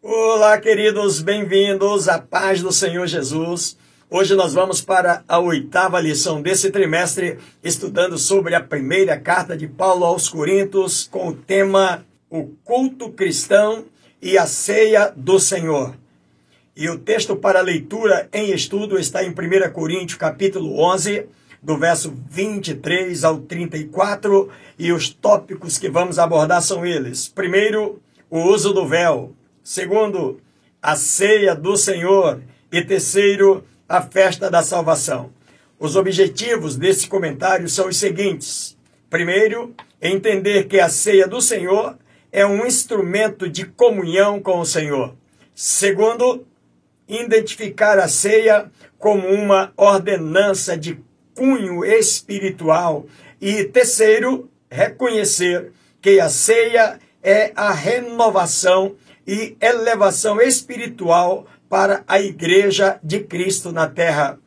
Olá, queridos, bem-vindos à paz do Senhor Jesus. Hoje nós vamos para a oitava lição desse trimestre, estudando sobre a primeira carta de Paulo aos Coríntios, com o tema O culto cristão e a ceia do Senhor. E o texto para leitura em estudo está em 1 Coríntios, capítulo 11, do verso 23 ao 34, e os tópicos que vamos abordar são eles. Primeiro, o uso do véu. Segundo, a ceia do Senhor. E terceiro, a festa da salvação. Os objetivos desse comentário são os seguintes: primeiro, entender que a ceia do Senhor é um instrumento de comunhão com o Senhor. Segundo, identificar a ceia como uma ordenança de cunho espiritual. E terceiro, reconhecer que a ceia é a renovação e elevação espiritual para a igreja de Cristo na terra.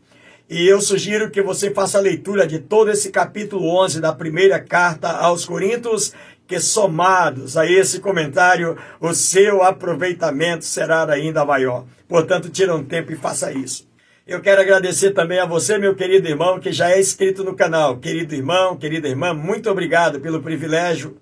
E eu sugiro que você faça a leitura de todo esse capítulo 11 da primeira carta aos Coríntios, que somados a esse comentário, o seu aproveitamento será ainda maior. Portanto, tira um tempo e faça isso. Eu quero agradecer também a você, meu querido irmão, que já é inscrito no canal. Querido irmão, querida irmã, muito obrigado pelo privilégio.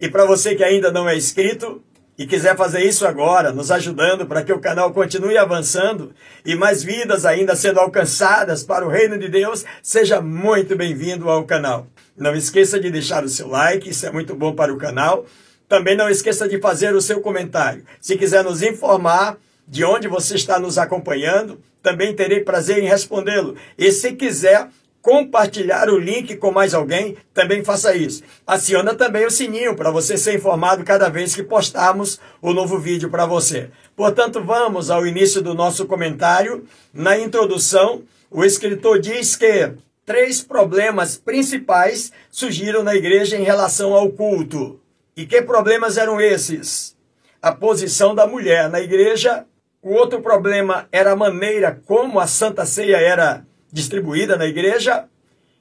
E para você que ainda não é inscrito, e quiser fazer isso agora, nos ajudando para que o canal continue avançando e mais vidas ainda sendo alcançadas para o reino de Deus, seja muito bem-vindo ao canal. Não esqueça de deixar o seu like, isso é muito bom para o canal. Também não esqueça de fazer o seu comentário. Se quiser nos informar de onde você está nos acompanhando, também terei prazer em respondê-lo. E se quiser compartilhar o link com mais alguém, também faça isso. Aciona também o sininho para você ser informado cada vez que postarmos o novo vídeo para você. Portanto, vamos ao início do nosso comentário. Na introdução, o escritor diz que três problemas principais surgiram na igreja em relação ao culto. E que problemas eram esses? A posição da mulher na igreja. O outro problema era a maneira como a Santa Ceia era distribuída na igreja.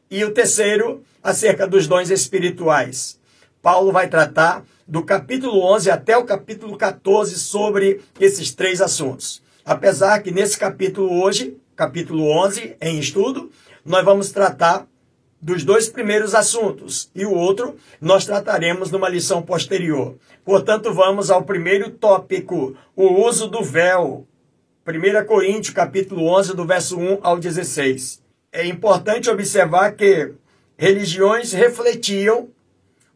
E o terceiro, acerca dos dons espirituais. Paulo vai tratar do capítulo 11 até o capítulo 14 sobre esses três assuntos. Apesar que nesse capítulo hoje, capítulo 11, em estudo, nós vamos tratar dos dois primeiros assuntos e o outro nós trataremos numa lição posterior. Portanto, vamos ao primeiro tópico, o uso do véu. 1 Coríntios, capítulo 11, do verso 1 ao 16. É importante observar que religiões refletiam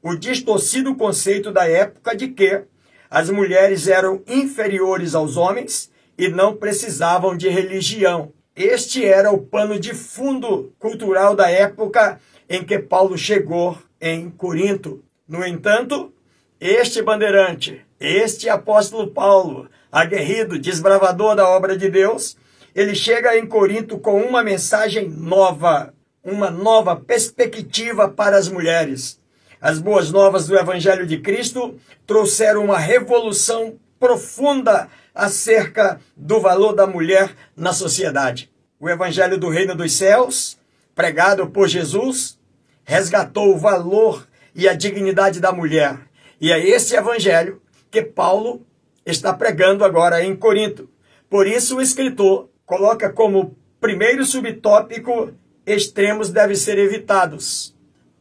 o distorcido conceito da época de que as mulheres eram inferiores aos homens e não precisavam de religião. Este era o pano de fundo cultural da época em que Paulo chegou em Corinto. No entanto, este bandeirante, este apóstolo Paulo, aguerrido, desbravador da obra de Deus, ele chega em Corinto com uma mensagem nova, uma nova perspectiva para as mulheres. As boas novas do Evangelho de Cristo trouxeram uma revolução profunda acerca do valor da mulher na sociedade. O Evangelho do Reino dos Céus, pregado por Jesus, resgatou o valor e a dignidade da mulher. E é esse Evangelho que Paulo está pregando agora em Corinto. Por isso, o escritor coloca como primeiro subtópico: extremos devem ser evitados.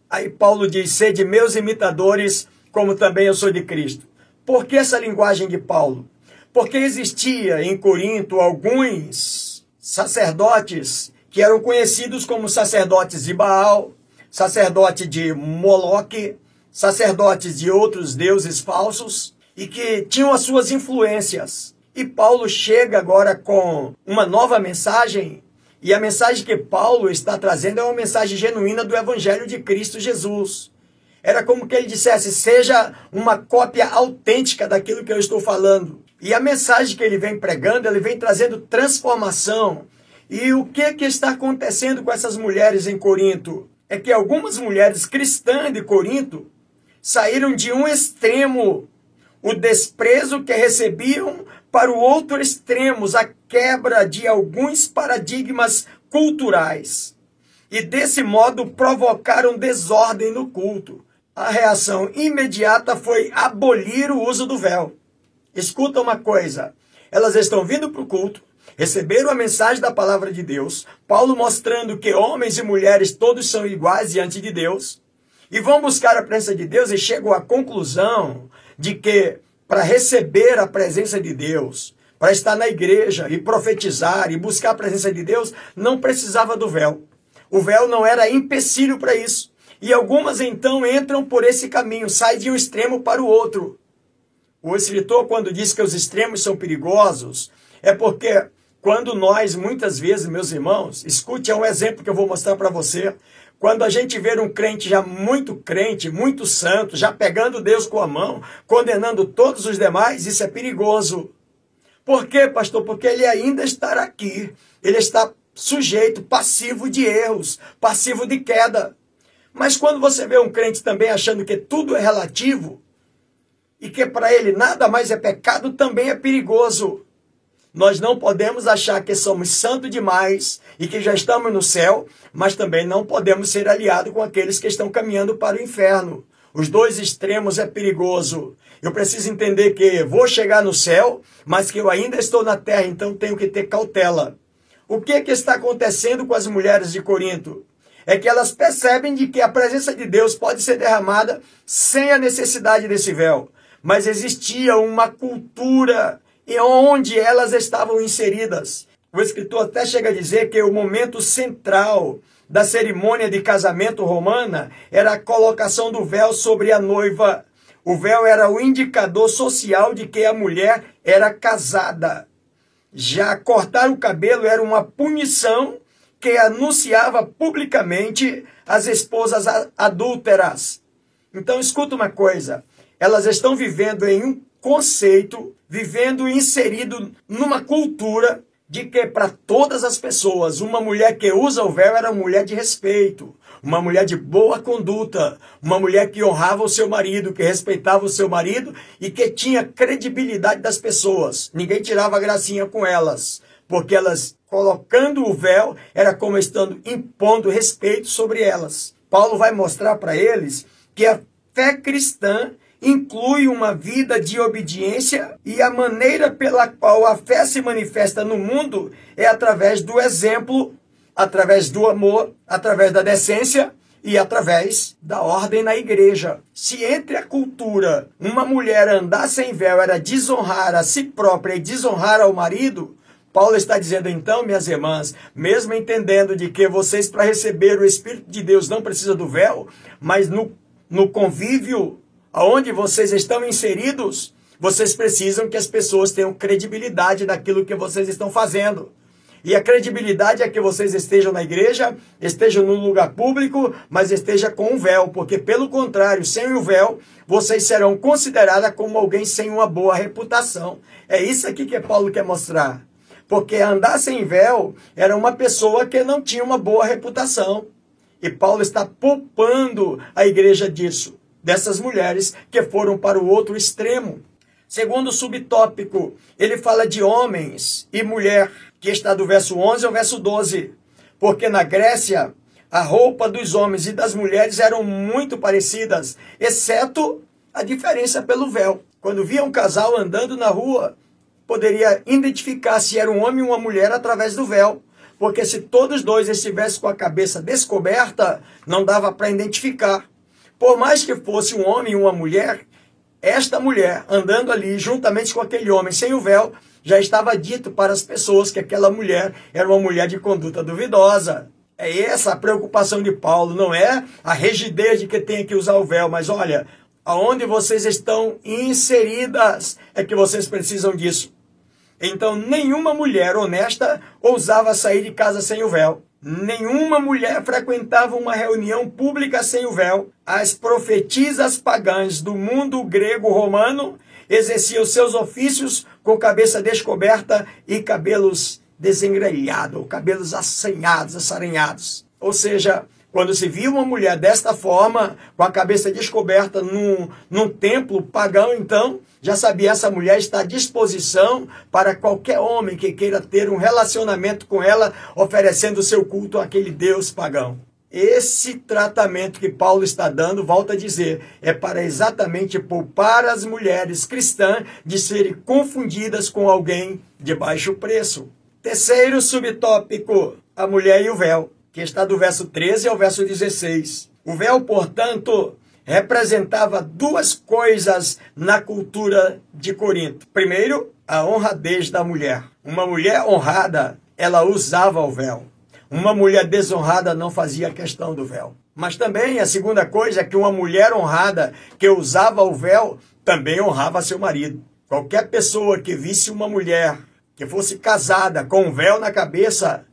Aí Paulo diz: sede meus imitadores, como também eu sou de Cristo. Por que essa linguagem de Paulo? Porque existia em Corinto alguns sacerdotes que eram conhecidos como sacerdotes de Baal, sacerdote de Moloque, sacerdotes de outros deuses falsos, e que tinham as suas influências. E Paulo chega agora com uma nova mensagem, e a mensagem que Paulo está trazendo é uma mensagem genuína do Evangelho de Cristo Jesus. Era como que ele dissesse: seja uma cópia autêntica daquilo que eu estou falando. E a mensagem que ele vem pregando, ele vem trazendo transformação. E o que, que está acontecendo com essas mulheres em Corinto? É que algumas mulheres cristãs de Corinto saíram de um extremo o desprezo que recebiam para o outro extremo, a quebra de alguns paradigmas culturais. E desse modo provocaram desordem no culto. A reação imediata foi abolir o uso do véu. Escuta uma coisa: elas estão vindo para o culto, receberam a mensagem da palavra de Deus, Paulo mostrando que homens e mulheres todos são iguais diante de Deus, e vão buscar a presença de Deus e chegam à conclusão de que para receber a presença de Deus, para estar na igreja e profetizar e buscar a presença de Deus, não precisava do véu. O véu não era empecilho para isso. E algumas então entram por esse caminho, saem de um extremo para o outro. O escritor, quando diz que os extremos são perigosos, é porque quando nós, muitas vezes, meus irmãos, escute, é um exemplo que eu vou mostrar para você. Quando a gente vê um crente já muito crente, muito santo, já pegando Deus com a mão, condenando todos os demais, isso é perigoso. Por quê, pastor? Porque ele ainda está aqui. Ele está sujeito, passivo de erros, passivo de queda. Mas quando você vê um crente também achando que tudo é relativo e que para ele nada mais é pecado, também é perigoso. Nós não podemos achar que somos santos demais e que já estamos no céu, mas também não podemos ser aliados com aqueles que estão caminhando para o inferno. Os dois extremos é perigoso. Eu preciso entender que vou chegar no céu, mas que eu ainda estou na terra, então tenho que ter cautela. O que, que está acontecendo com as mulheres de Corinto? É que elas percebem de que a presença de Deus pode ser derramada sem a necessidade desse véu. Mas existia uma cultura em onde elas estavam inseridas. O escritor até chega a dizer que o momento central da cerimônia de casamento romana era a colocação do véu sobre a noiva. O véu era o indicador social de que a mulher era casada. Já cortar o cabelo era uma punição que anunciava publicamente as esposas adúlteras. Então, escuta uma coisa: elas estão vivendo em um conceito, vivendo inserido numa cultura de que para todas as pessoas, uma mulher que usa o véu era uma mulher de respeito, uma mulher de boa conduta, uma mulher que honrava o seu marido, que respeitava o seu marido e que tinha credibilidade das pessoas. Ninguém tirava gracinha com elas, porque elas colocando o véu era como estando impondo respeito sobre elas. Paulo vai mostrar para eles que a fé cristã inclui uma vida de obediência e a maneira pela qual a fé se manifesta no mundo é através do exemplo através do amor, através da decência e através da ordem na igreja. Se entre a cultura uma mulher andar sem véu era desonrar a si própria e desonrar ao marido, Paulo está dizendo então, minhas irmãs, mesmo entendendo de que vocês para receber o Espírito de Deus não precisa do véu, mas no, no convívio aonde vocês estão inseridos, vocês precisam que as pessoas tenham credibilidade daquilo que vocês estão fazendo. E a credibilidade é que vocês estejam na igreja, estejam no lugar público, mas esteja com um véu, porque pelo contrário, sem o véu, vocês serão consideradas como alguém sem uma boa reputação. É isso aqui que Paulo quer mostrar. Porque andar sem véu era uma pessoa que não tinha uma boa reputação. E Paulo está poupando a igreja disso, dessas mulheres que foram para o outro extremo. Segundo subtópico, ele fala de homens e mulher que está do verso 11 ao verso 12. Porque na Grécia, a roupa dos homens e das mulheres eram muito parecidas, exceto a diferença pelo véu. Quando via um casal andando na rua, poderia identificar se era um homem ou uma mulher através do véu. Porque se todos dois estivessem com a cabeça descoberta, não dava para identificar. Por mais que fosse um homem e uma mulher, esta mulher andando ali juntamente com aquele homem sem o véu, já estava dito para as pessoas que aquela mulher era uma mulher de conduta duvidosa. É essa a preocupação de Paulo, não é a rigidez de que tem que usar o véu, mas olha, aonde vocês estão inseridas é que vocês precisam disso. Então, nenhuma mulher honesta ousava sair de casa sem o véu. Nenhuma mulher frequentava uma reunião pública sem o véu. As profetisas pagãs do mundo grego-romano exerciam seus ofícios com cabeça descoberta e cabelos desengrelhados, cabelos assanhados, assaranhados. Ou seja, quando se via uma mulher desta forma, com a cabeça descoberta num, num templo pagão, então já sabia essa mulher está à disposição para qualquer homem que queira ter um relacionamento com ela, oferecendo seu culto àquele Deus pagão. Esse tratamento que Paulo está dando, volta a dizer, é para exatamente poupar as mulheres cristãs de serem confundidas com alguém de baixo preço. Terceiro subtópico, a mulher e o véu, que está do verso 13 ao verso 16. O véu, portanto, representava duas coisas na cultura de Corinto. Primeiro, a honradez da mulher. Uma mulher honrada, ela usava o véu. Uma mulher desonrada não fazia questão do véu. Mas também a segunda coisa é que uma mulher honrada que usava o véu também honrava seu marido. Qualquer pessoa que visse uma mulher que fosse casada com um véu na cabeça,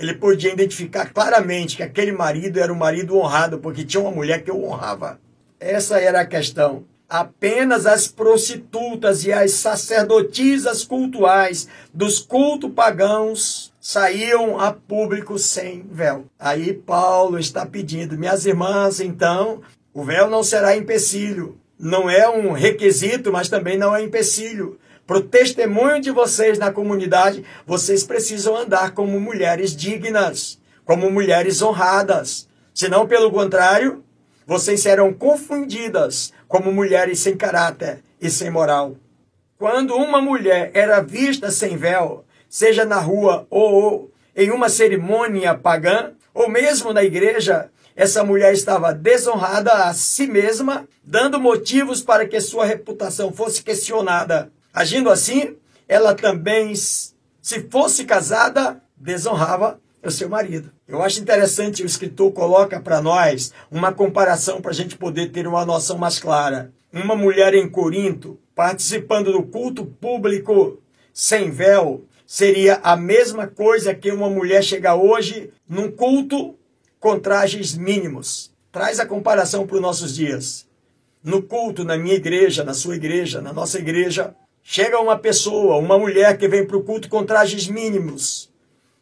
ele podia identificar claramente que aquele marido era um marido honrado, porque tinha uma mulher que o honrava. Essa era a questão. Apenas as prostitutas e as sacerdotisas cultuais dos cultos pagãos saíam a público sem véu. Aí Paulo está pedindo, minhas irmãs, então, o véu não será empecilho. Não é um requisito, mas também não é empecilho. Para o testemunho de vocês na comunidade, vocês precisam andar como mulheres dignas, como mulheres honradas. Senão, pelo contrário, vocês serão confundidas como mulheres sem caráter e sem moral. Quando uma mulher era vista sem véu, seja na rua ou em uma cerimônia pagã, ou mesmo na igreja, essa mulher estava desonrada a si mesma, dando motivos para que sua reputação fosse questionada. Agindo assim, ela também, se fosse casada, desonrava o seu marido. Eu acho interessante o escritor coloca para nós uma comparação para a gente poder ter uma noção mais clara. Uma mulher em Corinto participando do culto público sem véu seria a mesma coisa que uma mulher chegar hoje num culto com trajes mínimos. Traz a comparação para os nossos dias. No culto, na minha igreja, na sua igreja, na nossa igreja, Chega uma pessoa, uma mulher que vem para o culto com trajes mínimos.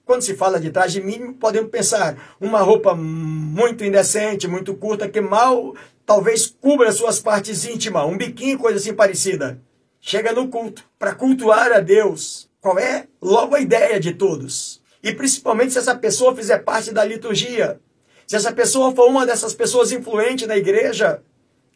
Quando se fala de traje mínimo, podemos pensar uma roupa muito indecente, muito curta, que mal talvez cubra suas partes íntimas, um biquinho, coisa assim parecida. Chega no culto para cultuar a Deus. Qual é logo a ideia de todos? E principalmente se essa pessoa fizer parte da liturgia. Se essa pessoa for uma dessas pessoas influentes na igreja,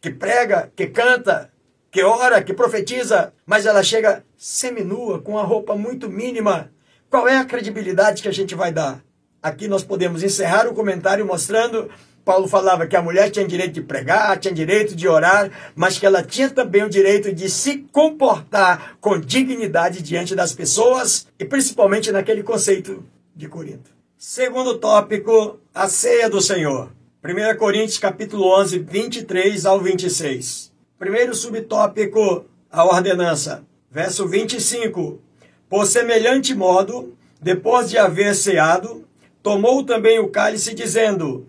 que prega, que canta, que ora, que profetiza, mas ela chega seminua, com a roupa muito mínima. Qual é a credibilidade que a gente vai dar? Aqui nós podemos encerrar o comentário mostrando Paulo falava que a mulher tinha direito de pregar, tinha direito de orar, mas que ela tinha também o direito de se comportar com dignidade diante das pessoas e principalmente naquele conceito de Corinto. Segundo tópico, a ceia do Senhor. 1 Coríntios capítulo 11, 23 ao 26. Primeiro subtópico, a ordenança. Verso 25. Por semelhante modo, depois de haver ceado, tomou também o cálice, dizendo: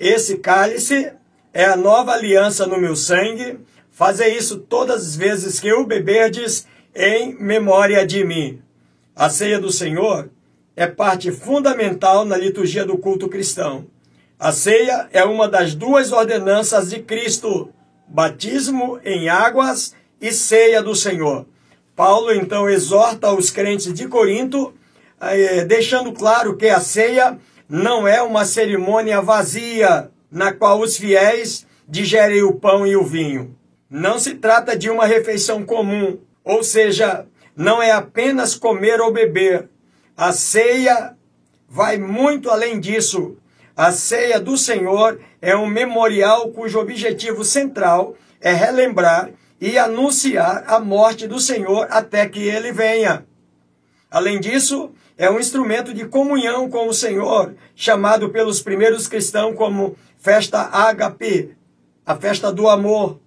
Esse cálice é a nova aliança no meu sangue. Fazei isso todas as vezes que o beberdes em memória de mim. A ceia do Senhor é parte fundamental na liturgia do culto cristão. A ceia é uma das duas ordenanças de Cristo batismo em águas e ceia do Senhor. Paulo então exorta os crentes de Corinto, eh, deixando claro que a ceia não é uma cerimônia vazia na qual os fiéis digerem o pão e o vinho. Não se trata de uma refeição comum, ou seja, não é apenas comer ou beber. A ceia vai muito além disso. A ceia do Senhor é um memorial cujo objetivo central é relembrar e anunciar a morte do Senhor até que ele venha. Além disso, é um instrumento de comunhão com o Senhor, chamado pelos primeiros cristãos como festa ágape, a festa do amor.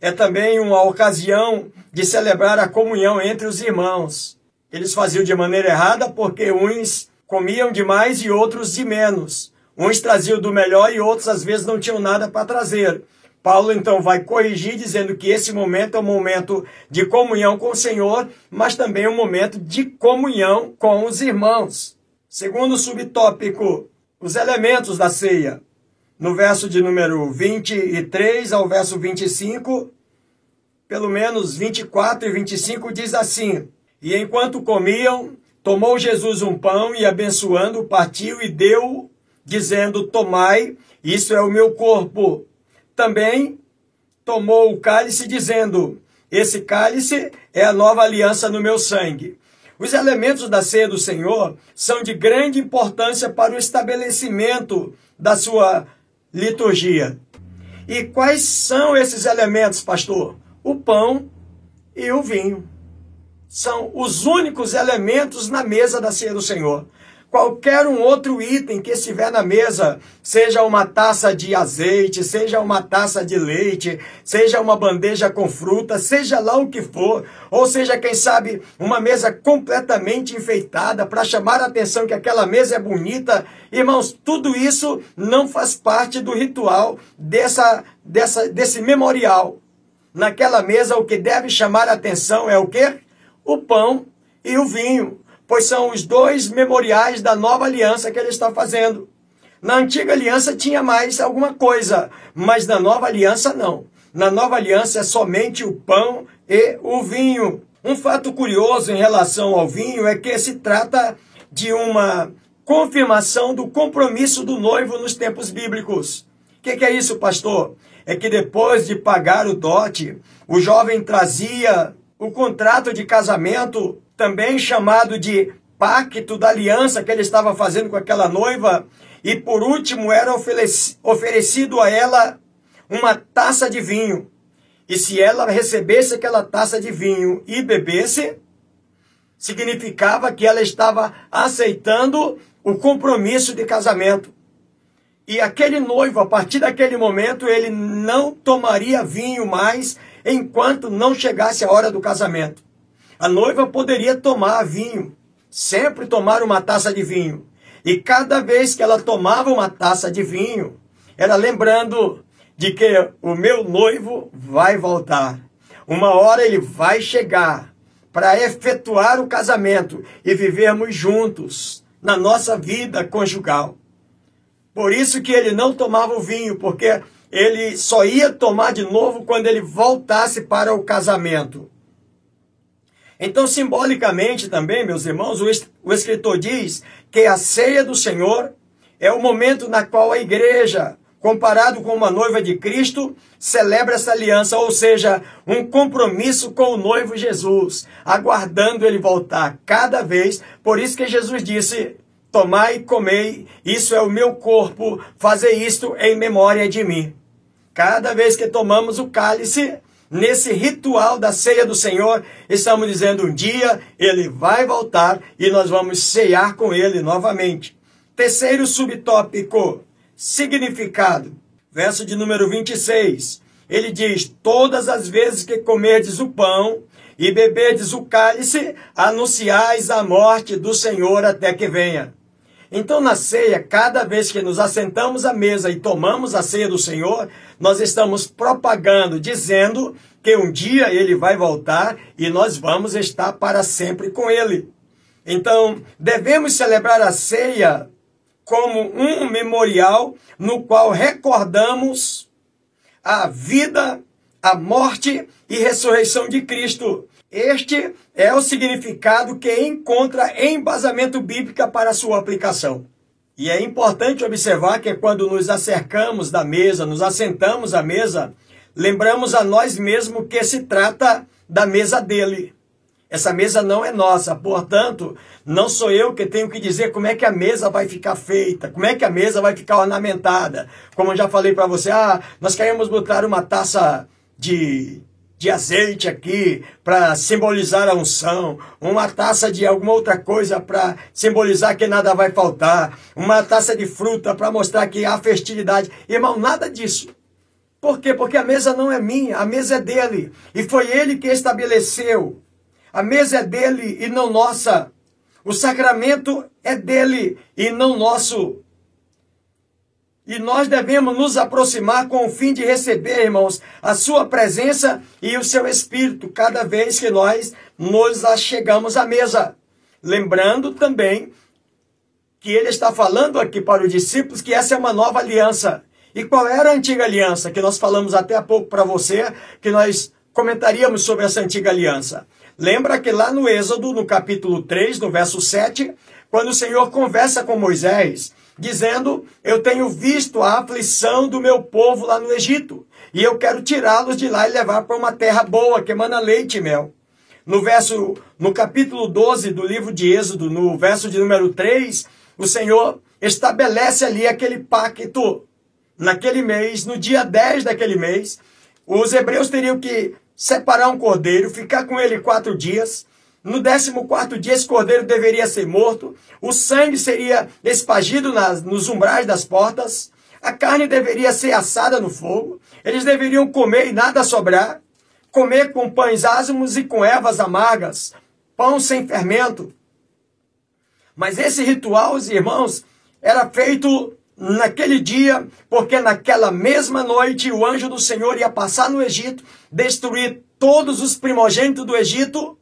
É também uma ocasião de celebrar a comunhão entre os irmãos. Eles faziam de maneira errada porque uns comiam demais e outros de menos. Uns traziam do melhor e outros às vezes não tinham nada para trazer. Paulo então vai corrigir dizendo que esse momento é um momento de comunhão com o Senhor, mas também um momento de comunhão com os irmãos. Segundo subtópico, os elementos da ceia. No verso de número 23 ao verso 25, pelo menos 24 e 25 diz assim: E enquanto comiam, tomou Jesus um pão e abençoando, partiu e deu dizendo: Tomai, isso é o meu corpo. Também tomou o cálice, dizendo: Esse cálice é a nova aliança no meu sangue. Os elementos da ceia do Senhor são de grande importância para o estabelecimento da sua liturgia. E quais são esses elementos, pastor? O pão e o vinho. São os únicos elementos na mesa da ceia do Senhor qualquer um outro item que estiver na mesa, seja uma taça de azeite, seja uma taça de leite, seja uma bandeja com fruta, seja lá o que for, ou seja, quem sabe, uma mesa completamente enfeitada para chamar a atenção que aquela mesa é bonita, irmãos, tudo isso não faz parte do ritual dessa, dessa, desse memorial. Naquela mesa, o que deve chamar a atenção é o quê? O pão e o vinho pois são os dois memoriais da nova aliança que ele está fazendo. Na antiga aliança tinha mais alguma coisa, mas na nova aliança não. Na nova aliança é somente o pão e o vinho. Um fato curioso em relação ao vinho é que se trata de uma confirmação do compromisso do noivo nos tempos bíblicos. O que, que é isso, pastor? É que depois de pagar o dote, o jovem trazia o contrato de casamento também chamado de pacto da aliança que ele estava fazendo com aquela noiva, e por último era oferecido a ela uma taça de vinho. E se ela recebesse aquela taça de vinho e bebesse, significava que ela estava aceitando o compromisso de casamento. E aquele noivo, a partir daquele momento, ele não tomaria vinho mais enquanto não chegasse a hora do casamento. A noiva poderia tomar vinho, sempre tomar uma taça de vinho. E cada vez que ela tomava uma taça de vinho, era lembrando de que o meu noivo vai voltar. Uma hora ele vai chegar para efetuar o casamento e vivermos juntos na nossa vida conjugal. Por isso que ele não tomava o vinho, porque ele só ia tomar de novo quando ele voltasse para o casamento. Então, simbolicamente também, meus irmãos, o escritor diz que a ceia do Senhor é o momento na qual a igreja, comparado com uma noiva de Cristo, celebra essa aliança, ou seja, um compromisso com o noivo Jesus, aguardando ele voltar cada vez. Por isso que Jesus disse: Tomai e comei, isso é o meu corpo, fazer isto em memória de mim. Cada vez que tomamos o cálice, nesse ritual da ceia do Senhor, estamos dizendo um dia ele vai voltar e nós vamos cear com ele novamente. Terceiro subtópico, significado. Verso de número 26. Ele diz: Todas as vezes que comerdes o pão e beberdes o cálice, anunciais a morte do Senhor até que venha. Então, na ceia, cada vez que nos assentamos à mesa e tomamos a ceia do Senhor, nós estamos propagando, dizendo que um dia ele vai voltar e nós vamos estar para sempre com ele. Então, devemos celebrar a ceia como um memorial no qual recordamos a vida, a morte e ressurreição de Cristo. Este é o significado que encontra embasamento bíblico para sua aplicação. E é importante observar que quando nos acercamos da mesa, nos assentamos à mesa, lembramos a nós mesmos que se trata da mesa dele. Essa mesa não é nossa, portanto, não sou eu que tenho que dizer como é que a mesa vai ficar feita, como é que a mesa vai ficar ornamentada. Como eu já falei para você, ah, nós queremos botar uma taça de de azeite aqui para simbolizar a unção, uma taça de alguma outra coisa para simbolizar que nada vai faltar, uma taça de fruta para mostrar que há fertilidade. Irmão, nada disso. Por quê? Porque a mesa não é minha, a mesa é dele. E foi ele que estabeleceu. A mesa é dele e não nossa. O sacramento é dele e não nosso. E nós devemos nos aproximar com o fim de receber, irmãos, a sua presença e o seu espírito cada vez que nós nos achegamos à mesa. Lembrando também que ele está falando aqui para os discípulos que essa é uma nova aliança. E qual era a antiga aliança que nós falamos até há pouco para você, que nós comentaríamos sobre essa antiga aliança? Lembra que lá no Êxodo, no capítulo 3, no verso 7, quando o Senhor conversa com Moisés, dizendo: Eu tenho visto a aflição do meu povo lá no Egito, e eu quero tirá-los de lá e levar para uma terra boa, que emana leite e mel. No verso, no capítulo 12 do livro de Êxodo, no verso de número 3, o Senhor estabelece ali aquele pacto. Naquele mês, no dia 10 daquele mês, os hebreus teriam que separar um cordeiro, ficar com ele quatro dias. No décimo quarto dia, esse cordeiro deveria ser morto. O sangue seria espagido nas, nos umbrais das portas. A carne deveria ser assada no fogo. Eles deveriam comer e nada sobrar. Comer com pães ázimos e com ervas amargas. Pão sem fermento. Mas esse ritual, os irmãos, era feito naquele dia, porque naquela mesma noite o anjo do Senhor ia passar no Egito, destruir todos os primogênitos do Egito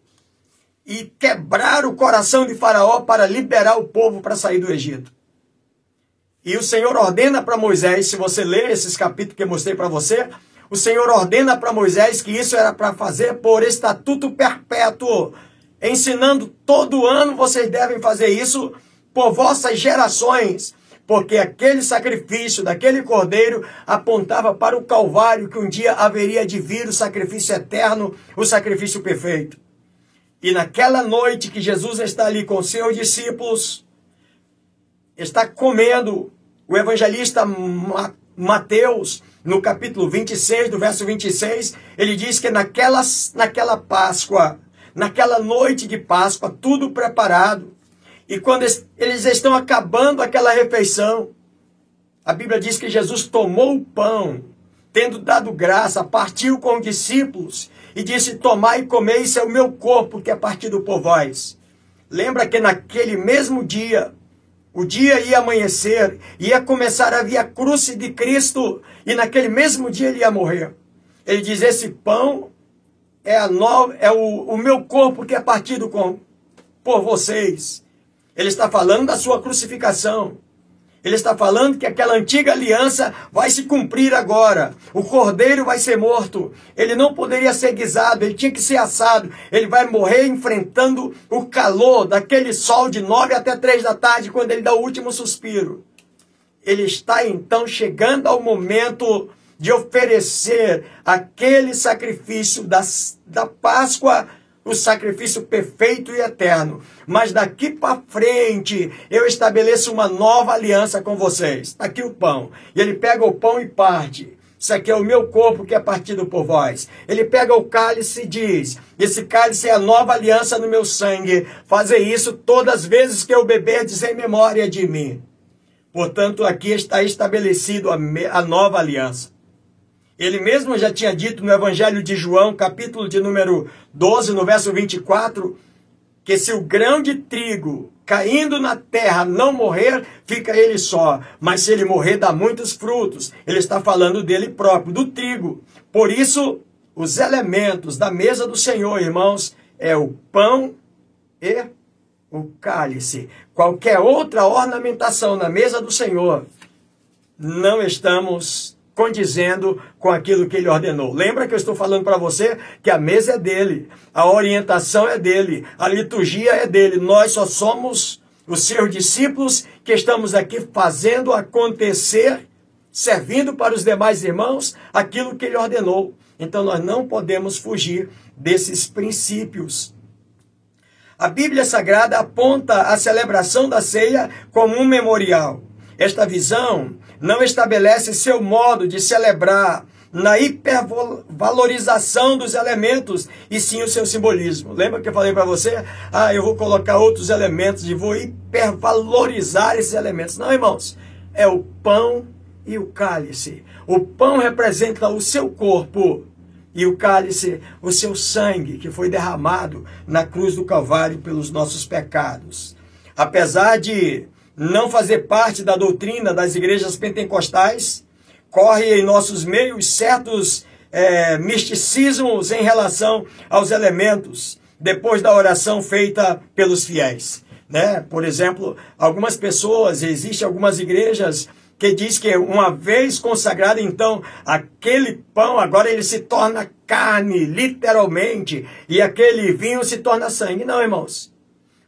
e quebrar o coração de Faraó para liberar o povo para sair do Egito. E o Senhor ordena para Moisés, se você ler esses capítulos que eu mostrei para você, o Senhor ordena para Moisés que isso era para fazer por estatuto perpétuo, ensinando todo ano vocês devem fazer isso por vossas gerações porque aquele sacrifício daquele cordeiro apontava para o Calvário, que um dia haveria de vir o sacrifício eterno, o sacrifício perfeito. E naquela noite que Jesus está ali com seus discípulos, está comendo, o evangelista Mateus, no capítulo 26, do verso 26, ele diz que naquela, naquela Páscoa, naquela noite de Páscoa, tudo preparado, e quando eles estão acabando aquela refeição, a Bíblia diz que Jesus tomou o pão, tendo dado graça, partiu com os discípulos e disse: Tomai e comei, isso é o meu corpo que é partido por vós. Lembra que naquele mesmo dia, o dia ia amanhecer, ia começar a via cruz de Cristo, e naquele mesmo dia ele ia morrer. Ele diz: Esse pão é, a no, é o, o meu corpo que é partido com, por vocês. Ele está falando da sua crucificação. Ele está falando que aquela antiga aliança vai se cumprir agora. O cordeiro vai ser morto. Ele não poderia ser guisado, ele tinha que ser assado. Ele vai morrer enfrentando o calor daquele sol de nove até três da tarde, quando ele dá o último suspiro. Ele está então chegando ao momento de oferecer aquele sacrifício das, da Páscoa o sacrifício perfeito e eterno. Mas daqui para frente eu estabeleço uma nova aliança com vocês. Está aqui o pão. E ele pega o pão e parte. Isso aqui é o meu corpo que é partido por vós. Ele pega o cálice e diz: Esse cálice é a nova aliança no meu sangue. Fazer isso todas as vezes que eu beberdes em memória de mim. Portanto, aqui está estabelecido a, a nova aliança. Ele mesmo já tinha dito no Evangelho de João, capítulo de número 12, no verso 24, que se o grão de trigo caindo na terra não morrer, fica ele só. Mas se ele morrer, dá muitos frutos. Ele está falando dele próprio, do trigo. Por isso, os elementos da mesa do Senhor, irmãos, é o pão e o cálice. Qualquer outra ornamentação na mesa do Senhor, não estamos condizendo com aquilo que ele ordenou. Lembra que eu estou falando para você que a mesa é dele, a orientação é dele, a liturgia é dele. Nós só somos os seus discípulos que estamos aqui fazendo acontecer, servindo para os demais irmãos aquilo que ele ordenou. Então nós não podemos fugir desses princípios. A Bíblia Sagrada aponta a celebração da ceia como um memorial. Esta visão não estabelece seu modo de celebrar na hipervalorização dos elementos e sim o seu simbolismo. Lembra que eu falei para você? Ah, eu vou colocar outros elementos e vou hipervalorizar esses elementos. Não, irmãos. É o pão e o cálice. O pão representa o seu corpo e o cálice, o seu sangue que foi derramado na cruz do Calvário pelos nossos pecados. Apesar de não fazer parte da doutrina das igrejas pentecostais, corre em nossos meios certos é, misticismos em relação aos elementos depois da oração feita pelos fiéis. Né? Por exemplo, algumas pessoas, existem algumas igrejas que diz que uma vez consagrado, então, aquele pão agora ele se torna carne, literalmente, e aquele vinho se torna sangue. Não, irmãos.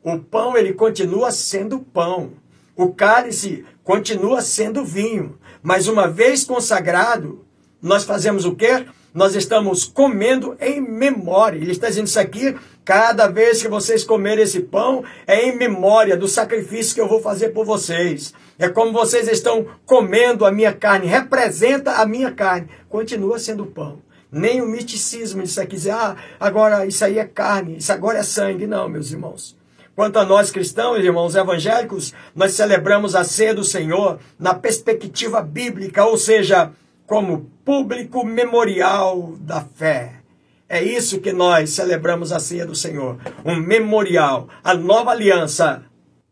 O pão ele continua sendo pão. O cálice continua sendo vinho. Mas uma vez consagrado, nós fazemos o quê? Nós estamos comendo em memória. Ele está dizendo isso aqui, cada vez que vocês comerem esse pão, é em memória do sacrifício que eu vou fazer por vocês. É como vocês estão comendo a minha carne, representa a minha carne. Continua sendo pão. Nem o misticismo disso aqui, dizer, ah, agora isso aí é carne, isso agora é sangue. Não, meus irmãos. Quanto a nós cristãos, irmãos evangélicos, nós celebramos a ceia do Senhor na perspectiva bíblica, ou seja, como público memorial da fé. É isso que nós celebramos a ceia do Senhor, um memorial, a nova aliança.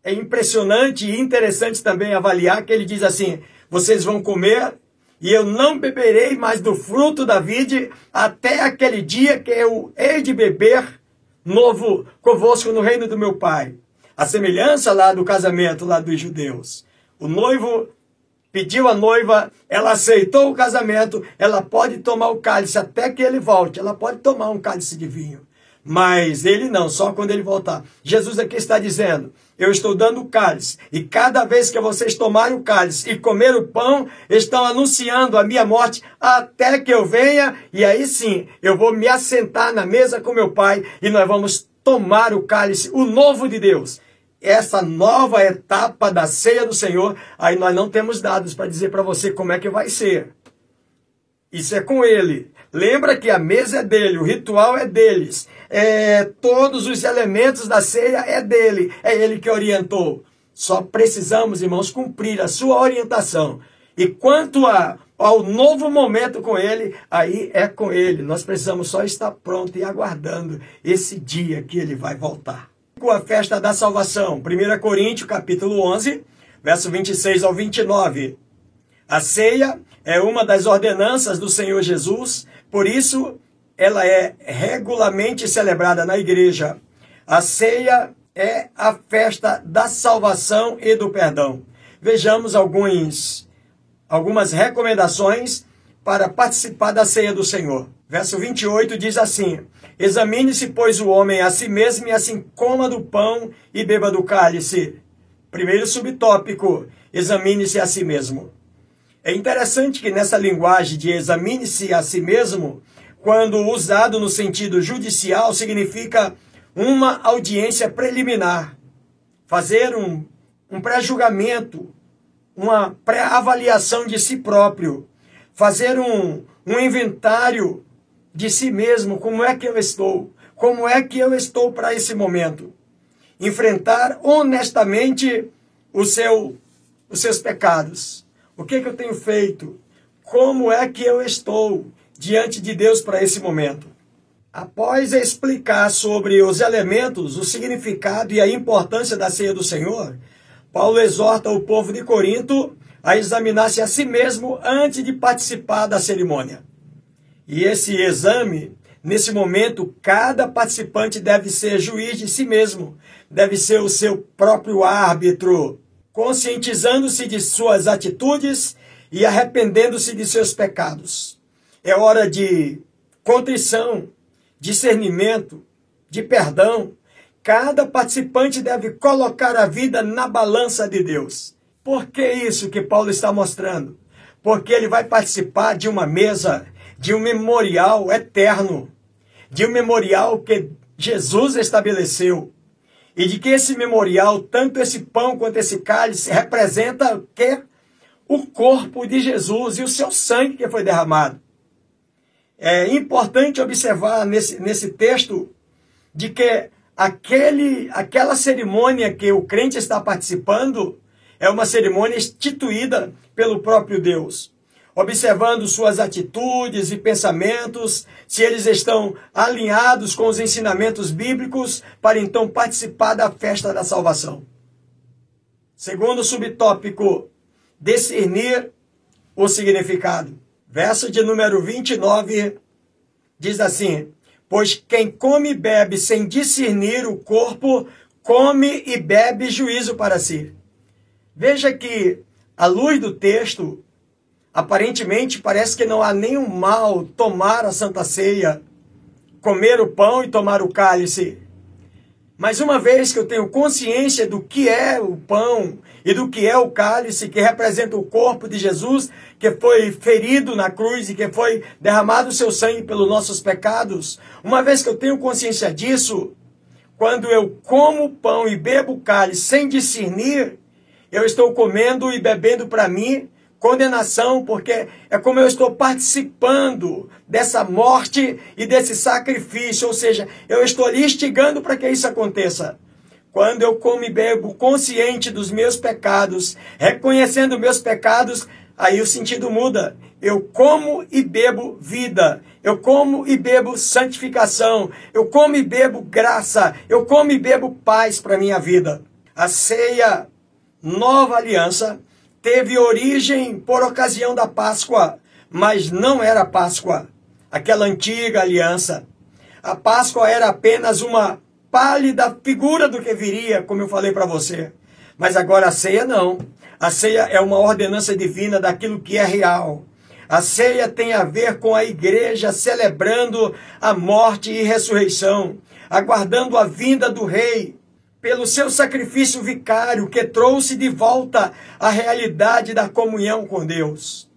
É impressionante e interessante também avaliar que ele diz assim: vocês vão comer e eu não beberei mais do fruto da vide até aquele dia que eu hei de beber novo convosco no reino do meu Pai. A semelhança lá do casamento lá dos judeus. O noivo pediu a noiva, ela aceitou o casamento, ela pode tomar o cálice até que ele volte, ela pode tomar um cálice de vinho. Mas ele não, só quando ele voltar. Jesus aqui está dizendo: Eu estou dando o cálice, e cada vez que vocês tomarem o cálice e comer o pão, estão anunciando a minha morte até que eu venha, e aí sim eu vou me assentar na mesa com meu Pai e nós vamos tomar o cálice, o novo de Deus essa nova etapa da ceia do Senhor, aí nós não temos dados para dizer para você como é que vai ser. Isso é com ele. Lembra que a mesa é dele, o ritual é deles, é, todos os elementos da ceia é dele, é ele que orientou. Só precisamos, irmãos, cumprir a sua orientação. E quanto a, ao novo momento com ele, aí é com ele. Nós precisamos só estar pronto e aguardando esse dia que ele vai voltar com a festa da salvação. 1 Coríntios, capítulo 11, verso 26 ao 29. A ceia é uma das ordenanças do Senhor Jesus, por isso ela é regularmente celebrada na igreja. A ceia é a festa da salvação e do perdão. Vejamos alguns, algumas recomendações para participar da ceia do Senhor. Verso 28 diz assim: Examine-se, pois, o homem a si mesmo e assim coma do pão e beba do cálice. Primeiro subtópico: examine-se a si mesmo. É interessante que nessa linguagem de examine-se a si mesmo, quando usado no sentido judicial, significa uma audiência preliminar, fazer um, um pré-julgamento, uma pré-avaliação de si próprio, fazer um, um inventário de si mesmo, como é que eu estou, como é que eu estou para esse momento. Enfrentar honestamente o seu, os seus pecados. O que, que eu tenho feito? Como é que eu estou diante de Deus para esse momento? Após explicar sobre os elementos, o significado e a importância da ceia do Senhor, Paulo exorta o povo de Corinto a examinar-se a si mesmo antes de participar da cerimônia. E esse exame, nesse momento, cada participante deve ser juiz de si mesmo, deve ser o seu próprio árbitro, conscientizando-se de suas atitudes e arrependendo-se de seus pecados. É hora de contrição, discernimento, de perdão. Cada participante deve colocar a vida na balança de Deus. Por que isso que Paulo está mostrando? Porque ele vai participar de uma mesa de um memorial eterno, de um memorial que Jesus estabeleceu. E de que esse memorial, tanto esse pão quanto esse cálice, representa o quê? O corpo de Jesus e o seu sangue que foi derramado. É importante observar nesse, nesse texto de que aquele, aquela cerimônia que o crente está participando é uma cerimônia instituída pelo próprio Deus observando suas atitudes e pensamentos, se eles estão alinhados com os ensinamentos bíblicos, para então participar da festa da salvação. Segundo subtópico, discernir o significado. Verso de número 29 diz assim: Pois quem come e bebe sem discernir o corpo, come e bebe juízo para si. Veja que à luz do texto, aparentemente parece que não há nenhum mal tomar a Santa Ceia, comer o pão e tomar o cálice. Mas uma vez que eu tenho consciência do que é o pão e do que é o cálice, que representa o corpo de Jesus, que foi ferido na cruz e que foi derramado o seu sangue pelos nossos pecados, uma vez que eu tenho consciência disso, quando eu como pão e bebo cálice sem discernir, eu estou comendo e bebendo para mim condenação, porque é como eu estou participando dessa morte e desse sacrifício, ou seja, eu estou ali instigando para que isso aconteça. Quando eu como e bebo consciente dos meus pecados, reconhecendo meus pecados, aí o sentido muda. Eu como e bebo vida. Eu como e bebo santificação. Eu como e bebo graça. Eu como e bebo paz para minha vida. A ceia nova aliança teve origem por ocasião da Páscoa, mas não era Páscoa, aquela antiga aliança. A Páscoa era apenas uma pálida figura do que viria, como eu falei para você. Mas agora a ceia não. A ceia é uma ordenança divina daquilo que é real. A ceia tem a ver com a igreja celebrando a morte e ressurreição, aguardando a vinda do rei, pelo seu sacrifício vicário que trouxe de volta a realidade da comunhão com Deus.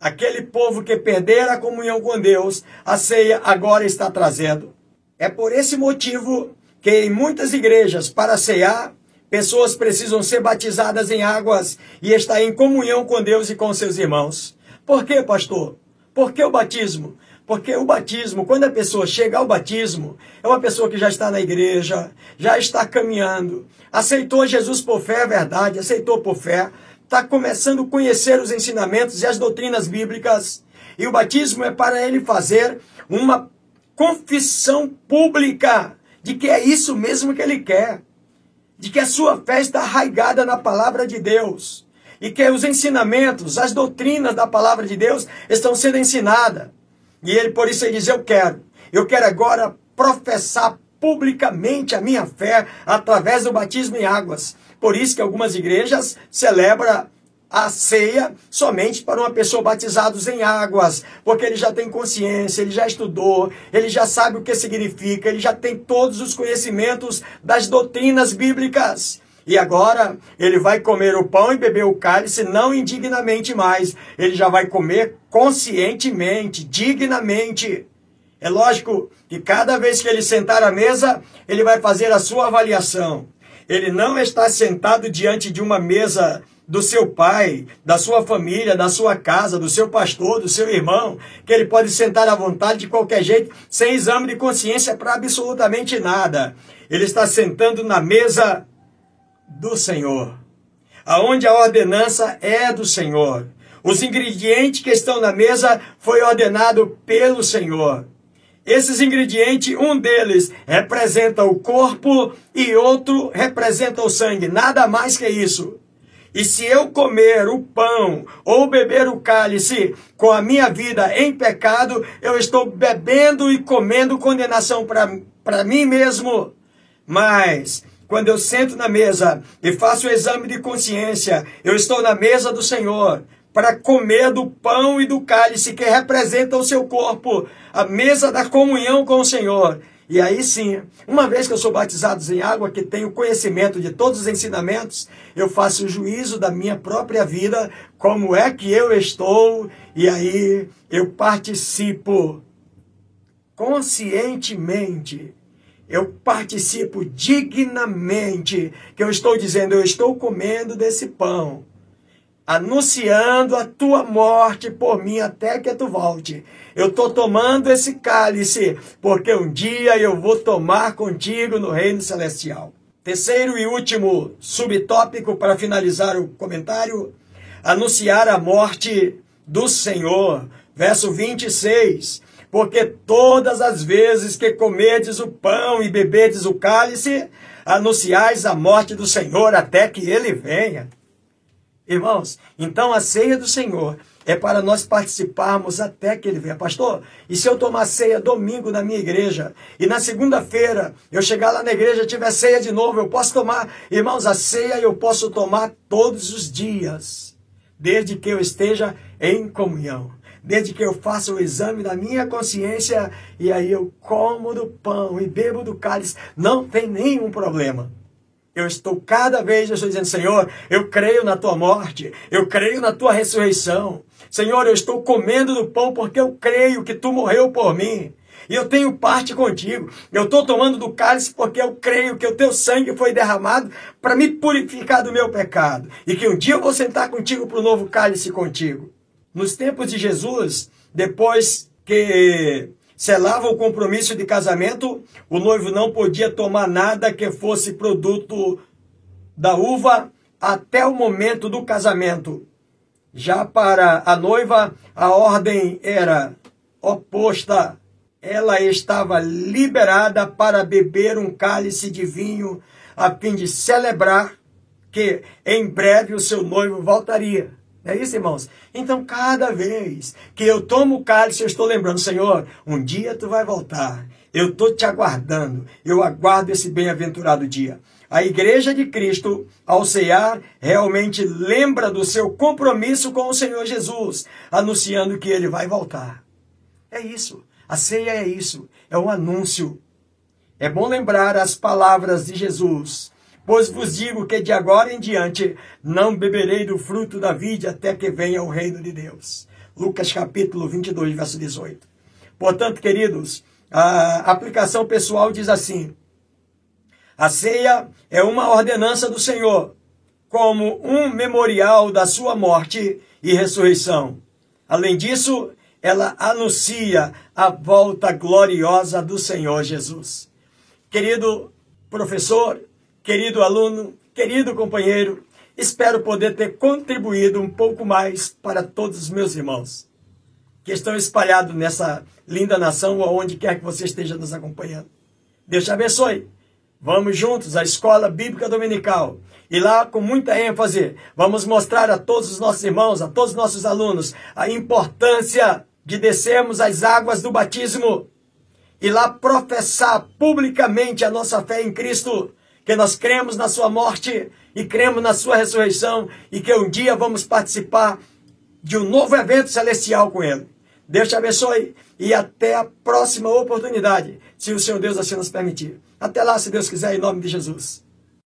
Aquele povo que perdera a comunhão com Deus, a ceia agora está trazendo. É por esse motivo que em muitas igrejas, para cear, pessoas precisam ser batizadas em águas e estar em comunhão com Deus e com seus irmãos. Por quê, pastor? Por que o batismo? Porque o batismo, quando a pessoa chega ao batismo, é uma pessoa que já está na igreja, já está caminhando, aceitou Jesus por fé, é verdade, aceitou por fé, está começando a conhecer os ensinamentos e as doutrinas bíblicas. E o batismo é para ele fazer uma confissão pública de que é isso mesmo que ele quer, de que a sua fé está arraigada na palavra de Deus e que os ensinamentos, as doutrinas da palavra de Deus estão sendo ensinadas. E ele, por isso, ele diz: Eu quero, eu quero agora professar publicamente a minha fé através do batismo em águas. Por isso que algumas igrejas celebram a ceia somente para uma pessoa batizados em águas, porque ele já tem consciência, ele já estudou, ele já sabe o que significa, ele já tem todos os conhecimentos das doutrinas bíblicas. E agora ele vai comer o pão e beber o cálice não indignamente mais. Ele já vai comer conscientemente, dignamente. É lógico que cada vez que ele sentar à mesa, ele vai fazer a sua avaliação. Ele não está sentado diante de uma mesa do seu pai, da sua família, da sua casa, do seu pastor, do seu irmão, que ele pode sentar à vontade de qualquer jeito, sem exame de consciência para absolutamente nada. Ele está sentando na mesa do Senhor, aonde a ordenança é do Senhor. Os ingredientes que estão na mesa foi ordenado pelo Senhor. Esses ingredientes, um deles representa o corpo e outro representa o sangue, nada mais que isso. E se eu comer o pão ou beber o cálice com a minha vida em pecado, eu estou bebendo e comendo condenação para mim mesmo. Mas quando eu sento na mesa e faço o exame de consciência, eu estou na mesa do Senhor para comer do pão e do cálice que representa o seu corpo, a mesa da comunhão com o Senhor. E aí sim, uma vez que eu sou batizado em água, que tenho conhecimento de todos os ensinamentos, eu faço o juízo da minha própria vida, como é que eu estou, e aí eu participo conscientemente eu participo dignamente, que eu estou dizendo, eu estou comendo desse pão, anunciando a tua morte por mim até que tu volte. Eu estou tomando esse cálice, porque um dia eu vou tomar contigo no reino celestial. Terceiro e último subtópico para finalizar o comentário: anunciar a morte do Senhor. Verso 26 porque todas as vezes que comerdes o pão e beberdes o cálice, anunciais a morte do Senhor até que ele venha. Irmãos, então a ceia do Senhor é para nós participarmos até que ele venha. Pastor, e se eu tomar ceia domingo na minha igreja e na segunda-feira eu chegar lá na igreja e tiver ceia de novo, eu posso tomar? Irmãos, a ceia eu posso tomar todos os dias. desde que eu esteja em comunhão. Desde que eu faça o exame da minha consciência e aí eu como do pão e bebo do cálice, não tem nenhum problema. Eu estou cada vez, eu estou dizendo, Senhor, eu creio na tua morte, eu creio na tua ressurreição. Senhor, eu estou comendo do pão porque eu creio que tu morreu por mim. E eu tenho parte contigo. Eu estou tomando do cálice porque eu creio que o teu sangue foi derramado para me purificar do meu pecado. E que um dia eu vou sentar contigo para o novo cálice contigo. Nos tempos de Jesus, depois que selava o compromisso de casamento, o noivo não podia tomar nada que fosse produto da uva até o momento do casamento. Já para a noiva, a ordem era oposta. Ela estava liberada para beber um cálice de vinho a fim de celebrar que em breve o seu noivo voltaria. É isso, irmãos? Então, cada vez que eu tomo o cálice, eu estou lembrando, Senhor, um dia tu vai voltar. Eu estou te aguardando. Eu aguardo esse bem-aventurado dia. A igreja de Cristo, ao cear, realmente lembra do seu compromisso com o Senhor Jesus, anunciando que ele vai voltar. É isso. A ceia é isso. É um anúncio. É bom lembrar as palavras de Jesus. Pois vos digo que de agora em diante não beberei do fruto da vide até que venha o reino de Deus. Lucas capítulo 22, verso 18. Portanto, queridos, a aplicação pessoal diz assim: A ceia é uma ordenança do Senhor, como um memorial da sua morte e ressurreição. Além disso, ela anuncia a volta gloriosa do Senhor Jesus. Querido professor, querido aluno, querido companheiro, espero poder ter contribuído um pouco mais para todos os meus irmãos que estão espalhados nessa linda nação ou onde quer que você esteja nos acompanhando. Deus te abençoe. Vamos juntos à Escola Bíblica Dominical. E lá, com muita ênfase, vamos mostrar a todos os nossos irmãos, a todos os nossos alunos, a importância de descermos as águas do batismo e lá professar publicamente a nossa fé em Cristo, que nós cremos na sua morte e cremos na sua ressurreição e que um dia vamos participar de um novo evento celestial com ele. Deus te abençoe e até a próxima oportunidade, se o Senhor Deus assim nos permitir. Até lá, se Deus quiser, em nome de Jesus.